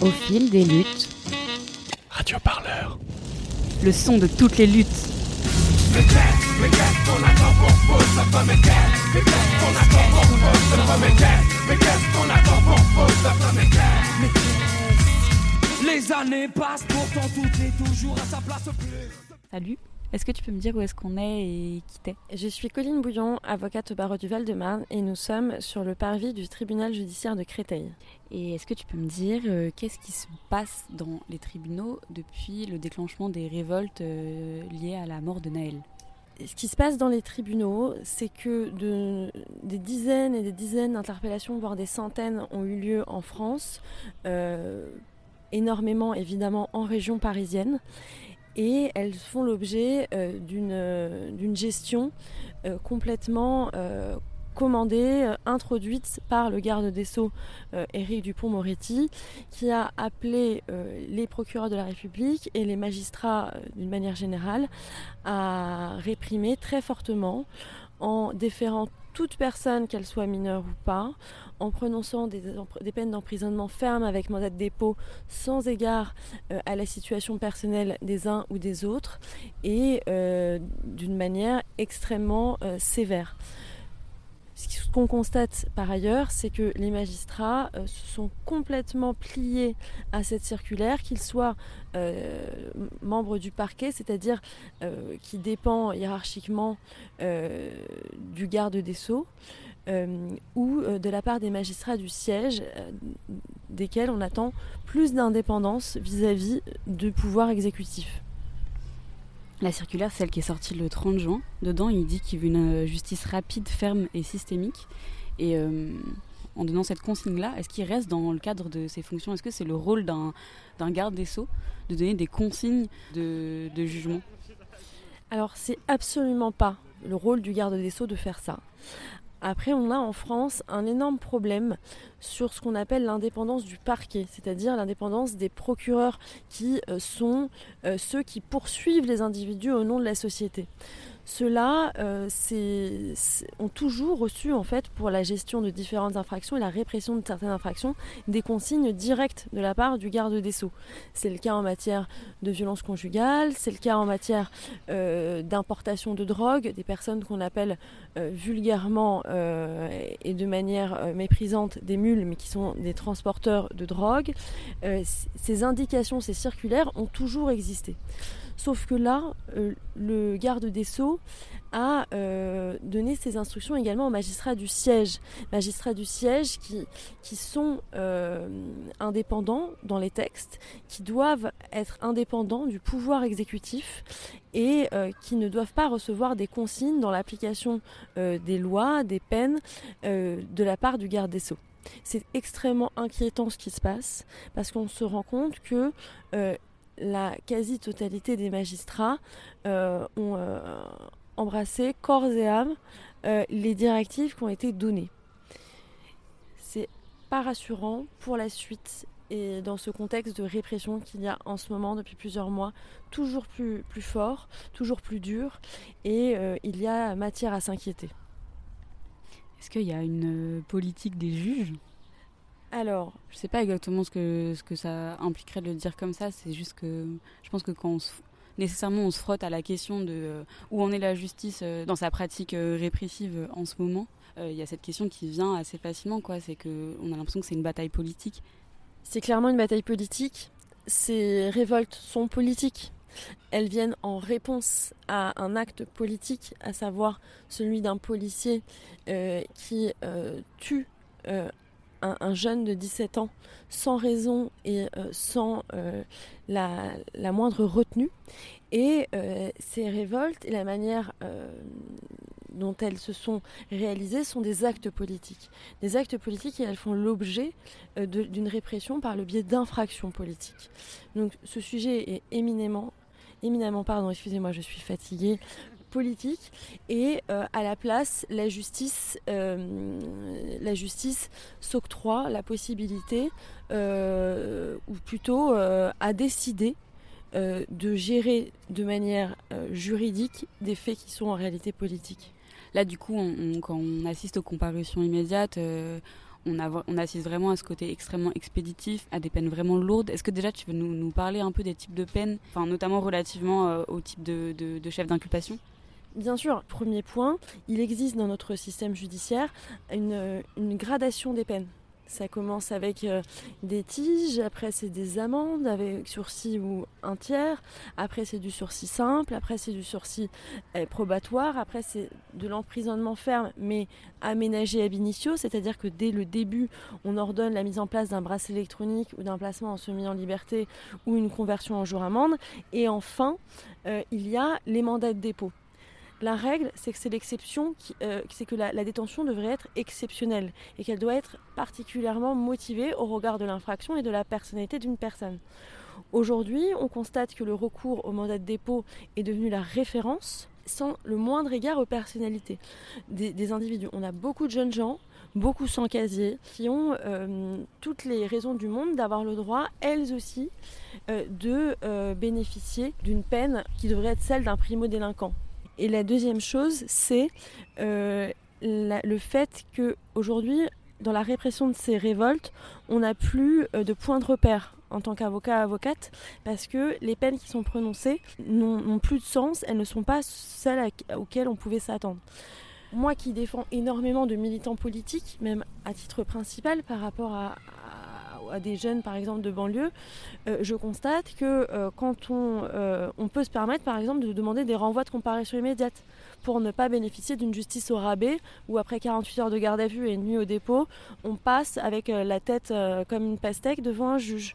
Au fil des luttes. Radio Parleur. Le son de toutes les luttes. Les années passent, pourtant tout est toujours à sa place. Salut. Est-ce que tu peux me dire où est-ce qu'on est et qui t'es? Je suis Colline Bouillon, avocate au barreau du Val-de-Marne et nous sommes sur le parvis du tribunal judiciaire de Créteil. Et est-ce que tu peux me dire euh, qu'est-ce qui se passe dans les tribunaux depuis le déclenchement des révoltes euh, liées à la mort de Naël? Ce qui se passe dans les tribunaux, c'est que de, des dizaines et des dizaines d'interpellations, voire des centaines, ont eu lieu en France, euh, énormément évidemment en région parisienne et elles font l'objet euh, euh, d'une gestion euh, complètement commandée, introduite par le garde des Sceaux Éric Dupont-Moretti, qui a appelé les procureurs de la République et les magistrats d'une manière générale à réprimer très fortement en déférant toute personne, qu'elle soit mineure ou pas, en prononçant des, peines d'emprisonnement fermes avec mandat de dépôt sans égard euh, à la situation personnelle des uns ou des autres et euh, d'une manière extrêmement euh, sévère. Ce qu'on constate par ailleurs, c'est que les magistrats euh, se sont complètement pliés à cette circulaire, qu'ils soient euh, membres du parquet, c'est-à-dire euh, qui dépend hiérarchiquement du garde des sceaux, ou de la part des magistrats du siège, desquels on attend plus d'indépendance vis-à-vis du pouvoir exécutif. La circulaire, celle qui est sortie le 30 juin. Dedans, il dit qu'il veut une euh, justice rapide, ferme et systémique. Et euh, en donnant cette consigne-là, est-ce qu'il reste dans le cadre de ses fonctions? Est-ce que c'est le rôle d'un garde des Sceaux de donner des consignes de, de jugement? Alors, c'est absolument pas le rôle du garde des Sceaux de faire ça. Après, on a en France un énorme problème sur ce qu'on appelle l'indépendance du parquet, c'est-à-dire l'indépendance des procureurs qui euh, sont euh, ceux qui poursuivent les individus au nom de la société. Ceux-là euh, ont toujours reçu, en fait, pour la gestion de différentes infractions et la répression de certaines infractions, des consignes directes de la part du garde des Sceaux. C'est le cas en matière de violence conjugale, c'est le cas en matière euh, d'importation de drogue, des personnes qu'on appelle euh, vulgairement et de manière méprisante des mules, mais qui sont des transporteurs de drogue. ces indications, ces circulaires ont toujours existé. Sauf que là, euh, le garde des Sceaux a euh, donné ses instructions également aux magistrats du siège. Magistrats du siège qui, qui sont euh, indépendants dans les textes, qui doivent être indépendants du pouvoir exécutif et qui ne doivent pas recevoir des consignes dans l'application des lois, des peines de la part du garde des Sceaux. C'est extrêmement inquiétant ce qui se passe parce qu'on se rend compte que la quasi-totalité des magistrats euh, ont euh, embrassé corps et âme euh, les directives qui ont été données. C'est pas rassurant pour la suite et dans ce contexte de répression qu'il y a en ce moment depuis plusieurs mois, toujours plus, plus fort, toujours plus dur, et il y a matière à s'inquiéter. Est-ce qu'il y a une politique des juges? Alors, je sais pas exactement ce que, que ça impliquerait de le dire comme ça, c'est juste que je pense que quand on se, nécessairement on se frotte à la question de euh, où en est la justice euh, dans sa pratique euh, répressive en ce moment, il y a cette question qui vient assez facilement, quoi. C'est qu'on a l'impression que c'est une bataille politique. C'est clairement une bataille politique. Ces révoltes sont politiques. Elles viennent en réponse à un acte politique, à savoir celui d'un policier qui tue un, jeune de 17 ans sans raison et euh, sans euh, la, moindre retenue. Et euh, ces révoltes et la manière dont elles se sont réalisées sont des actes politiques. Des actes politiques et elles font l'objet d'une répression par le biais d'infractions politiques. Donc ce sujet est éminemment éminemment, pardon, excusez-moi, je suis fatiguée, politique et euh, à la place la justice euh, la justice s'octroie la possibilité euh, ou plutôt à décider de gérer de manière juridique des faits qui sont en réalité politiques. Là du coup quand on assiste aux comparutions immédiates on, a, on assiste vraiment à ce côté extrêmement expéditif, à des peines vraiment lourdes. Est-ce que déjà tu veux nous, parler un peu des types de peines, enfin, notamment relativement au type de, de, de chef d'inculpation? Bien sûr, premier point, il existe dans notre système judiciaire une, une gradation des peines. Ça commence avec euh, des tiges, après c'est des amendes avec sursis ou un tiers, après c'est du sursis simple, après c'est du sursis euh, probatoire, après c'est de l'emprisonnement ferme mais aménagé ab initio, c'est-à-dire que dès le début on ordonne la mise en place d'un bracelet électronique ou d'un placement en semi en liberté ou une conversion en jour amende. Et enfin, euh, il y a les mandats de dépôt. La règle, c'est que c'est l'exception, euh, c'est que la, détention devrait être exceptionnelle et qu'elle doit être particulièrement motivée au regard de l'infraction et de la personnalité d'une personne. Aujourd'hui, on constate que le recours au mandat de dépôt est devenu la référence sans le moindre égard aux personnalités des, individus. On a beaucoup de jeunes gens, beaucoup sans casier, qui ont euh, toutes les raisons du monde d'avoir le droit, elles aussi, euh, de bénéficier d'une peine qui devrait être celle d'un primo-délinquant. Et la deuxième chose, c'est euh, le fait qu'aujourd'hui, dans la répression de ces révoltes, on n'a plus euh, de point de repère en tant qu'avocat avocate parce que les peines qui sont prononcées n'ont plus de sens, elles ne sont pas celles auxquelles on pouvait s'attendre. Moi qui défends énormément de militants politiques, même à titre principal par rapport à, à des jeunes par exemple de banlieue, euh, je constate que euh, quand on, euh, on peut se permettre par exemple de demander des renvois de comparaison immédiate pour ne pas bénéficier d'une justice au rabais où après 48 heures de garde à vue et une nuit au dépôt, on passe avec la tête comme une pastèque devant un juge.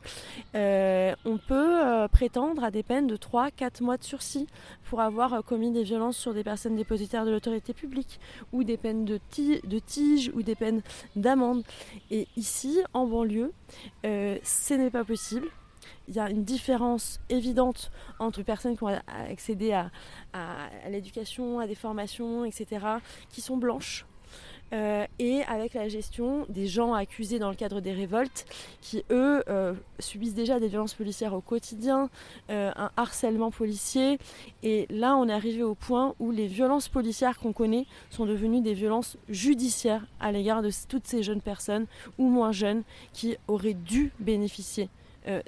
on peut prétendre à des peines de 3-4 mois de sursis pour avoir commis des violences sur des personnes dépositaires de l'autorité publique ou des peines de tige ou des peines d'amende. Et ici, en banlieue, euh, ce n'est pas possible. Il y a une différence évidente entre personnes qui ont accédé à, à l'éducation, à des formations, etc., qui sont blanches, euh, et avec la gestion des gens accusés dans le cadre des révoltes qui, eux, euh, subissent déjà des violences policières au quotidien, un harcèlement policier. Et là, on est arrivé au point où les violences policières qu'on connaît sont devenues des violences judiciaires à l'égard de toutes ces jeunes personnes ou moins jeunes qui auraient dû bénéficier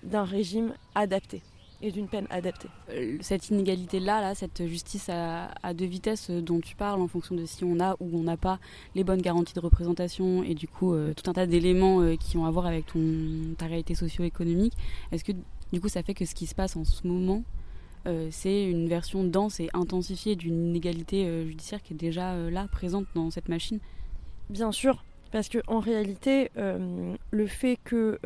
d'un régime adapté et d'une peine adaptée. Euh, cette inégalité-là, là, cette justice à, deux vitesses euh, dont tu parles en fonction de si on a ou on n'a pas les bonnes garanties de représentation et du coup euh, tout un tas d'éléments qui ont à voir avec ton, ta réalité socio-économique, est-ce que du coup ça fait que ce qui se passe en ce moment, c'est une version dense et intensifiée d'une inégalité judiciaire qui est déjà là, présente dans cette machine? Bien sûr, parce qu'en réalité, le fait que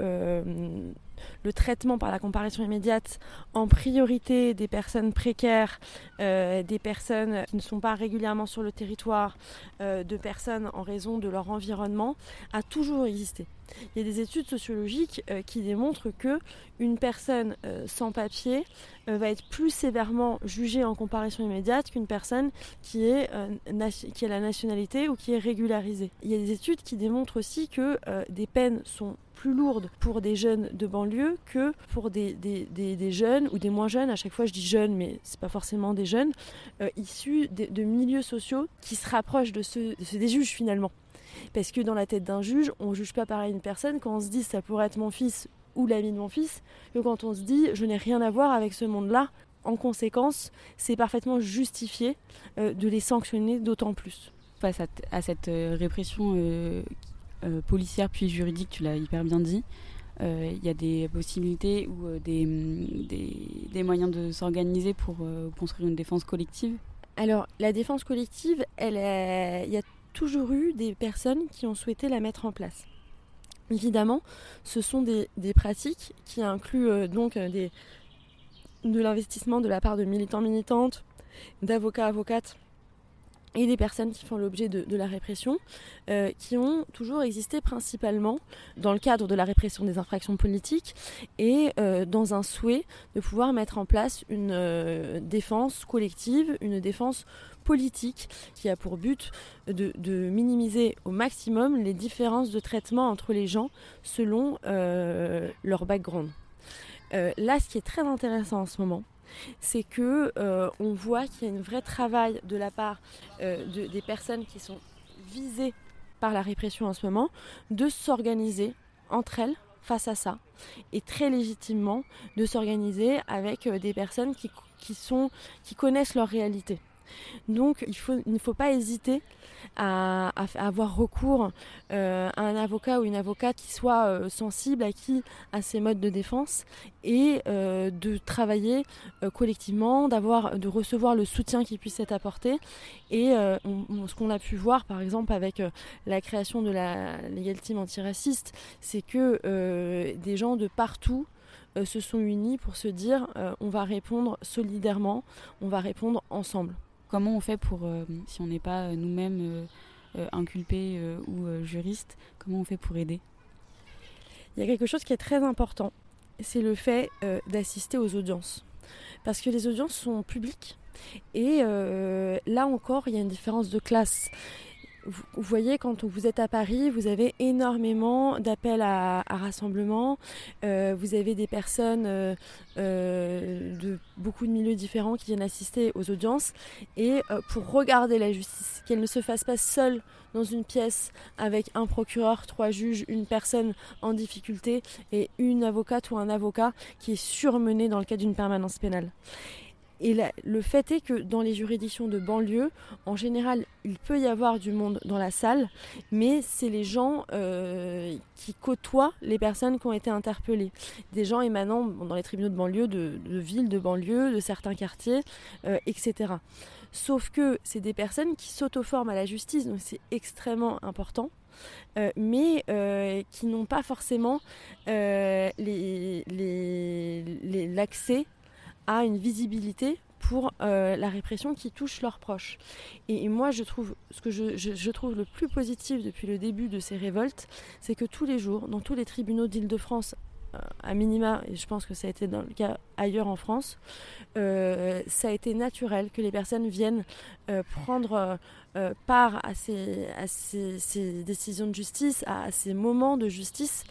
le traitement par la comparaison immédiate en priorité des personnes précaires, euh, des personnes qui ne sont pas régulièrement sur le territoire, euh, de personnes en raison de leur environnement, a toujours existé. Il y a des études sociologiques euh, qui démontrent que une personne sans papier va être plus sévèrement jugée en comparaison immédiate qu'une personne qui a la nationalité ou qui est régularisée. Il y a des études qui démontrent aussi que des peines sont plus lourde pour des jeunes de banlieue que pour des, des, jeunes ou des moins jeunes. À chaque fois, je dis jeunes, mais c'est pas forcément des jeunes, euh, issus de, milieux sociaux qui se rapprochent de ceux, des juges finalement. Parce que dans la tête d'un juge, on juge pas pareil une personne quand on se dit ça pourrait être mon fils ou l'ami de mon fils, que quand on se dit je n'ai rien à voir avec ce monde-là. En conséquence, c'est parfaitement justifié euh, de les sanctionner d'autant plus. Face à, cette euh, répression euh, policière puis juridique, tu l'as hyper bien dit. Euh, il y a des possibilités ou euh, des, des, moyens de s'organiser pour construire une défense collective? Alors, la défense collective, il y a toujours eu des personnes qui ont souhaité la mettre en place. Évidemment, ce sont des, pratiques qui incluent donc de l'investissement de la part de militants, militantes, d'avocats, avocates et des personnes qui font l'objet de, la répression, euh, qui ont toujours existé principalement dans le cadre de la répression des infractions politiques et euh, dans un souhait de pouvoir mettre en place une euh, défense collective, une défense politique qui a pour but de, de, minimiser au maximum les différences de traitement entre les gens selon leur background. là, ce qui est très intéressant en ce moment, c'est que euh, on voit qu'il y a un vrai travail de la part euh, des personnes qui sont visées par la répression en ce moment, de s'organiser entre elles face à ça et très légitimement de s'organiser avec des personnes qui connaissent leur réalité. Donc il, ne faut pas hésiter à, avoir recours euh, à un avocat ou une avocate qui soit euh, sensible à à ces modes de défense et euh, de travailler collectivement, de recevoir le soutien qui puisse être apporté. Et ce qu'on a pu voir par exemple avec la création de la Legal Team antiraciste, c'est que des gens de partout se sont unis pour se dire on va répondre solidairement, on va répondre ensemble. Comment on fait pour, euh, si on n'est pas euh, nous-mêmes euh, inculpés ou juristes, comment on fait pour aider? Il y a quelque chose qui est très important, c'est le fait d'assister aux audiences. Parce que les audiences sont publiques et là encore, il y a une différence de classe vous voyez, quand vous êtes à Paris, vous avez énormément d'appels à, rassemblement. Euh, vous avez des personnes euh, euh, de beaucoup de milieux différents qui viennent assister aux audiences. Et pour regarder la justice, qu'elle ne se fasse pas seule dans une pièce avec un procureur, trois juges, une personne en difficulté et une avocate ou un avocat qui est surmené dans le cadre d'une permanence pénale. Et le fait est que dans les juridictions de banlieue, en général, il peut y avoir du monde dans la salle, mais c'est les gens euh, qui côtoient les personnes qui ont été interpellées. Des gens émanant dans les tribunaux de banlieue, de, villes, de banlieue, de certains quartiers, euh, etc. Sauf que c'est des personnes qui s'auto-forment à la justice, donc c'est extrêmement important. Euh, mais qui n'ont pas forcément l'accès a une visibilité pour euh, la répression qui touche leurs proches. Et, moi, je trouve, ce que je, trouve le plus positif depuis le début de ces révoltes, c'est que tous les jours, dans tous les tribunaux d'Île-de-France, euh, à minima, et je pense que ça a été dans le cas ailleurs en France, euh, ça a été naturel que les personnes viennent prendre part à à ces, décisions de justice, à, ces moments de justice,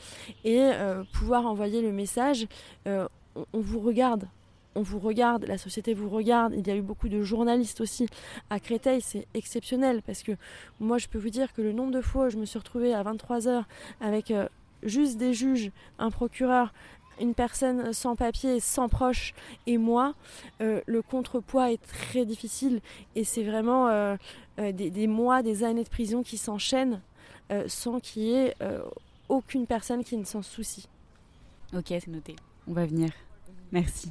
et pouvoir envoyer le message, on vous regarde, on vous regarde, la société vous regarde. Il y a eu beaucoup de journalistes aussi à Créteil, c'est exceptionnel parce que moi je peux vous dire que le nombre de fois où je me suis retrouvée à 23h avec euh, juste des juges, un procureur, une personne sans papier, sans proche et moi, euh, le contrepoids est très difficile et c'est vraiment euh, des, des, mois, des années de prison qui s'enchaînent sans qu'il y ait aucune personne qui ne s'en soucie. Ok, c'est noté. On va venir. Merci.